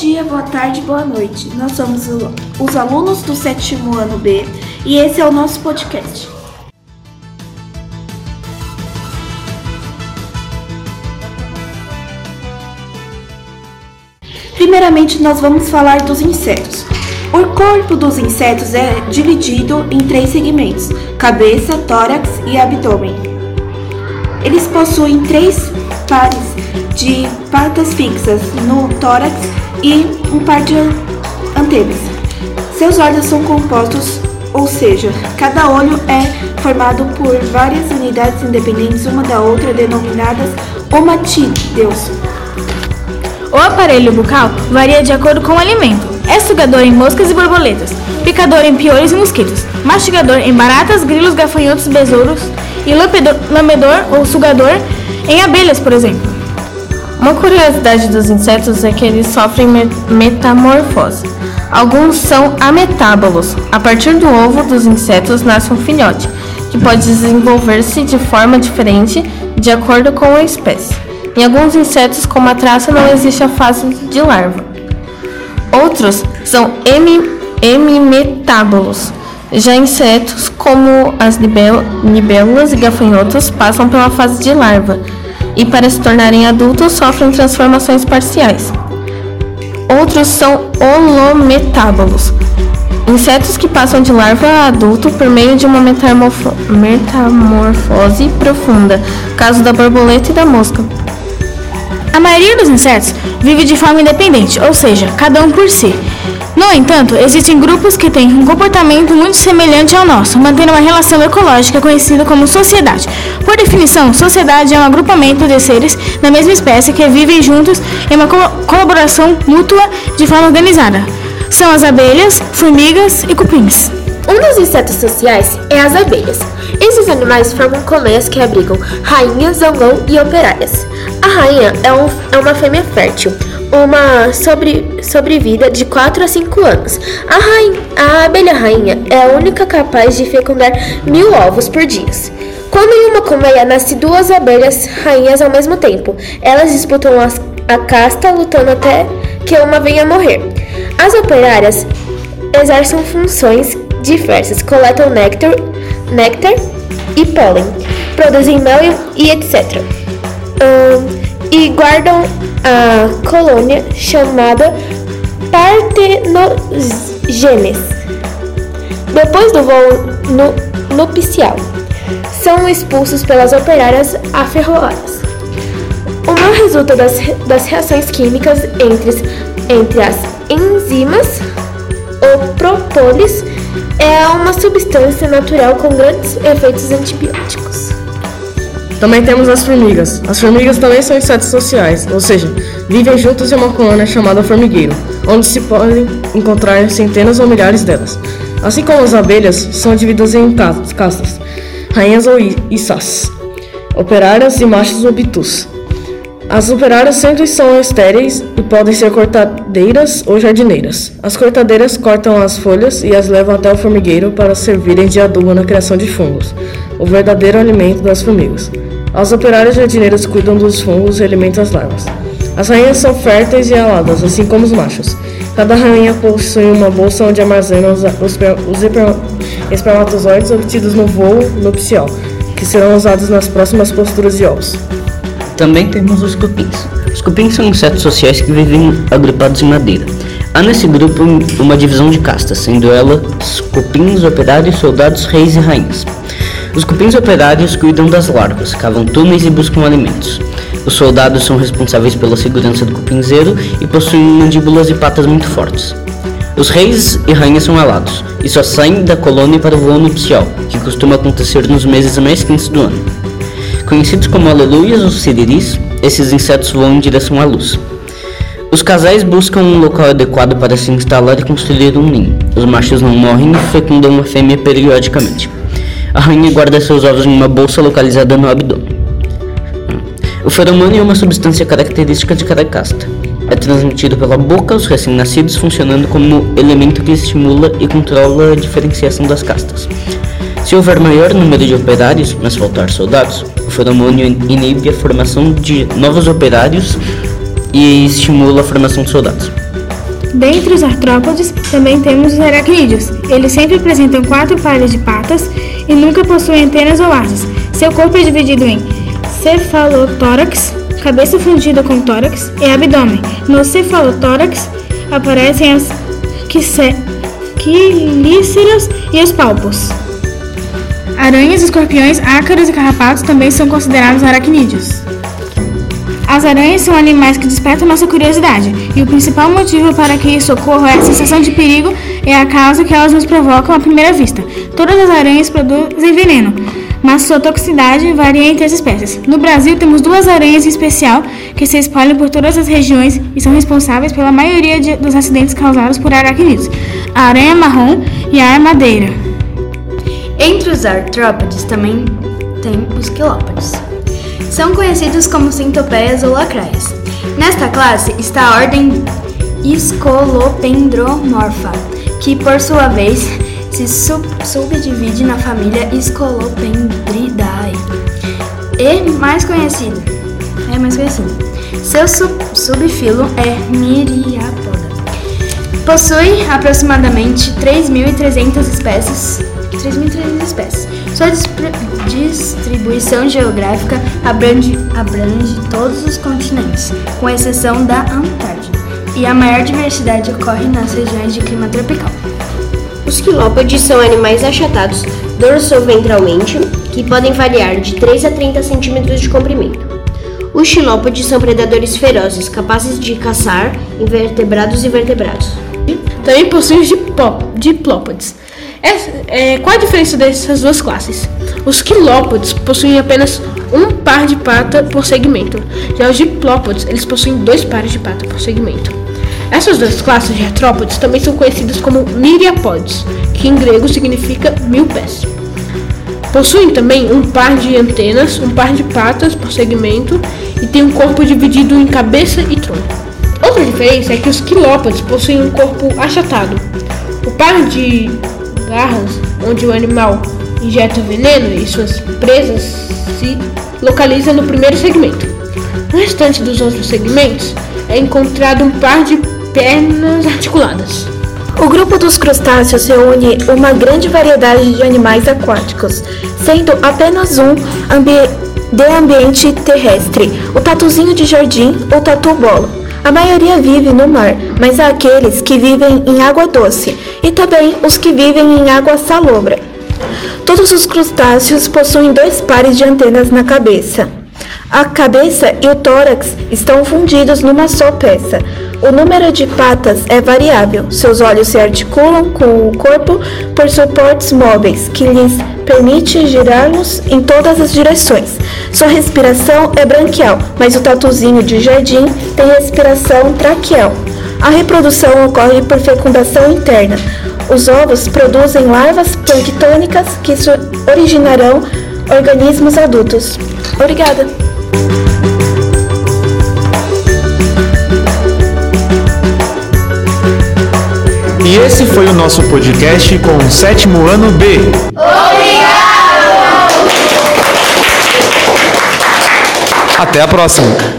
dia, boa tarde, boa noite. Nós somos os alunos do sétimo ano B e esse é o nosso podcast. Primeiramente, nós vamos falar dos insetos. O corpo dos insetos é dividido em três segmentos: cabeça, tórax e abdômen. Eles possuem três pares de patas fixas no tórax e um par de antenas. Seus olhos são compostos, ou seja, cada olho é formado por várias unidades independentes uma da outra, denominadas omatídeos. O aparelho bucal varia de acordo com o alimento. É sugador em moscas e borboletas, picador em piolhos e mosquitos, mastigador em baratas, grilos, gafanhotos, besouros e lambedor ou sugador em abelhas, por exemplo. Uma curiosidade dos insetos é que eles sofrem metamorfose. Alguns são ametábolos. A partir do ovo dos insetos nasce um filhote, que pode desenvolver-se de forma diferente de acordo com a espécie. Em alguns insetos, como a traça, não existe a fase de larva. Outros são hemimetábolos. Já insetos, como as libélulas e gafanhotos, passam pela fase de larva e, para se tornarem adultos, sofrem transformações parciais. Outros são holometábolos, insetos que passam de larva a adulto por meio de uma metamorfose profunda, caso da borboleta e da mosca. A maioria dos insetos vive de forma independente, ou seja, cada um por si. No entanto, existem grupos que têm um comportamento muito semelhante ao nosso, mantendo uma relação ecológica conhecida como sociedade. Por definição, sociedade é um agrupamento de seres da mesma espécie que vivem juntos em uma co colaboração mútua de forma organizada. São as abelhas, formigas e cupins. Um dos insetos sociais é as abelhas. Esses animais formam colmeias que abrigam rainhas, zangão e operárias. A rainha é, um, é uma fêmea fértil, uma sobre, sobrevida de 4 a 5 anos. A, rainha, a abelha rainha é a única capaz de fecundar mil ovos por dia. Quando em uma colmeia nasce duas abelhas rainhas ao mesmo tempo, elas disputam as, a casta lutando até que uma venha morrer. As operárias exercem funções diversas, coletam néctar, néctar e pólen, produzem mel e, e etc. Um, e guardam a colônia chamada partenogenes. Depois do voo no, nupcial, são expulsos pelas operárias aferroadas. O mal resulta das, das reações químicas entre, entre as enzimas. O própolis é uma substância natural com grandes efeitos antibióticos. Também temos as formigas. As formigas também são insetos sociais, ou seja, vivem juntas em uma colônia chamada formigueiro, onde se podem encontrar centenas ou milhares delas. Assim como as abelhas, são divididas em castas, rainhas ou iças, operárias e machos obtus. As operárias sempre são estéreis e podem ser cortadeiras ou jardineiras. As cortadeiras cortam as folhas e as levam até o formigueiro para servirem de adubo na criação de fungos, o verdadeiro alimento das formigas. As operárias jardineiras cuidam dos fungos e alimentam as larvas. As rainhas são férteis e aladas, assim como os machos. Cada rainha possui uma bolsa onde armazena os, os, espermatozoides obtidos no voo nupcial, que serão usados nas próximas posturas de ovos. Também temos os cupins. Os cupins são insetos sociais que vivem agrupados em madeira. Há nesse grupo uma divisão de castas, sendo elas cupins, operários, soldados, reis e rainhas. Os cupins operários cuidam das larvas, cavam túneis e buscam alimentos. Os soldados são responsáveis pela segurança do cupinzeiro e possuem mandíbulas e patas muito fortes. Os reis e rainhas são alados e só saem da colônia para o voo nupcial, que costuma acontecer nos meses mais quentes do ano. Conhecidos como aleluias ou siriris, esses insetos voam em direção à luz. Os casais buscam um local adequado para se instalar e construir um ninho. Os machos não morrem e fecundam uma fêmea periodicamente. A rainha guarda seus ovos em uma bolsa localizada no abdômen. O feromônio é uma substância característica de cada casta. É transmitido pela boca aos recém-nascidos, funcionando como elemento que estimula e controla a diferenciação das castas. Se houver maior número de operários, mas faltar soldados, o feromônio inibe a formação de novos operários e estimula a formação de soldados. Dentre os artrópodes, também temos os aracnídeos. Eles sempre apresentam quatro pares de patas e nunca possuem antenas ou asas. Seu corpo é dividido em cefalotórax, cabeça fundida com tórax e abdômen. No cefalotórax aparecem as quilíceras e os palpos. Aranhas, escorpiões, ácaros e carrapatos também são considerados aracnídeos. As aranhas são animais que despertam nossa curiosidade, e o principal motivo para que isso ocorra é a sensação de perigo e a causa que elas nos provocam à primeira vista. Todas as aranhas produzem veneno, mas sua toxicidade varia entre as espécies. No Brasil, temos duas aranhas em especial que se espalham por todas as regiões e são responsáveis pela maioria de, dos acidentes causados por aracnídeos: a aranha marrom e a armadeira. Entre os artrópodes também tem os quilópodes. São conhecidos como centopeias ou lacraias. Nesta classe está a ordem Scolopendromorpha, que por sua vez se sub subdivide na família Scolopendridae. E mais conhecido, é mais conhecido. Seu sub subfilo é Myriapoda. Possui aproximadamente 3.300 espécies 3.300 espécies. Sua distribuição geográfica abrange, abrange todos os continentes, com exceção da Antártida, e a maior diversidade ocorre nas regiões de clima tropical. Os quilópodes são animais achatados dorso-ventralmente, que podem variar de 3 a 30 centímetros de comprimento. Os xilópodes são predadores ferozes, capazes de caçar invertebrados e vertebrados. Também possuem diplópodes, é, é, qual a diferença dessas duas classes? Os quilópodes possuem apenas um par de pata por segmento, já os diplópodes eles possuem dois pares de pata por segmento. Essas duas classes de artrópodes também são conhecidas como miriapodes, que em grego significa mil pés. Possuem também um par de antenas, um par de patas por segmento e têm um corpo dividido em cabeça e tronco. Outra diferença é que os quilópodes possuem um corpo achatado. O par de garras, onde o animal injeta veneno e suas presas se localizam no primeiro segmento. No restante dos outros segmentos é encontrado um par de pernas articuladas. O grupo dos crustáceos reúne uma grande variedade de animais aquáticos, sendo apenas um ambi de ambiente terrestre, o tatuzinho de jardim ou tatu-bola. A maioria vive no mar, mas há aqueles que vivem em água doce e também os que vivem em água salobra. Todos os crustáceos possuem dois pares de antenas na cabeça. A cabeça e o tórax estão fundidos numa só peça. O número de patas é variável. Seus olhos se articulam com o corpo por suportes móveis, que lhes permite girá-los em todas as direções. Sua respiração é branquial, mas o tatuzinho de jardim tem respiração traqueal. A reprodução ocorre por fecundação interna. Os ovos produzem larvas planctônicas que originarão organismos adultos. Obrigada! E esse foi o nosso podcast com o sétimo ano B. Obrigado! Até a próxima!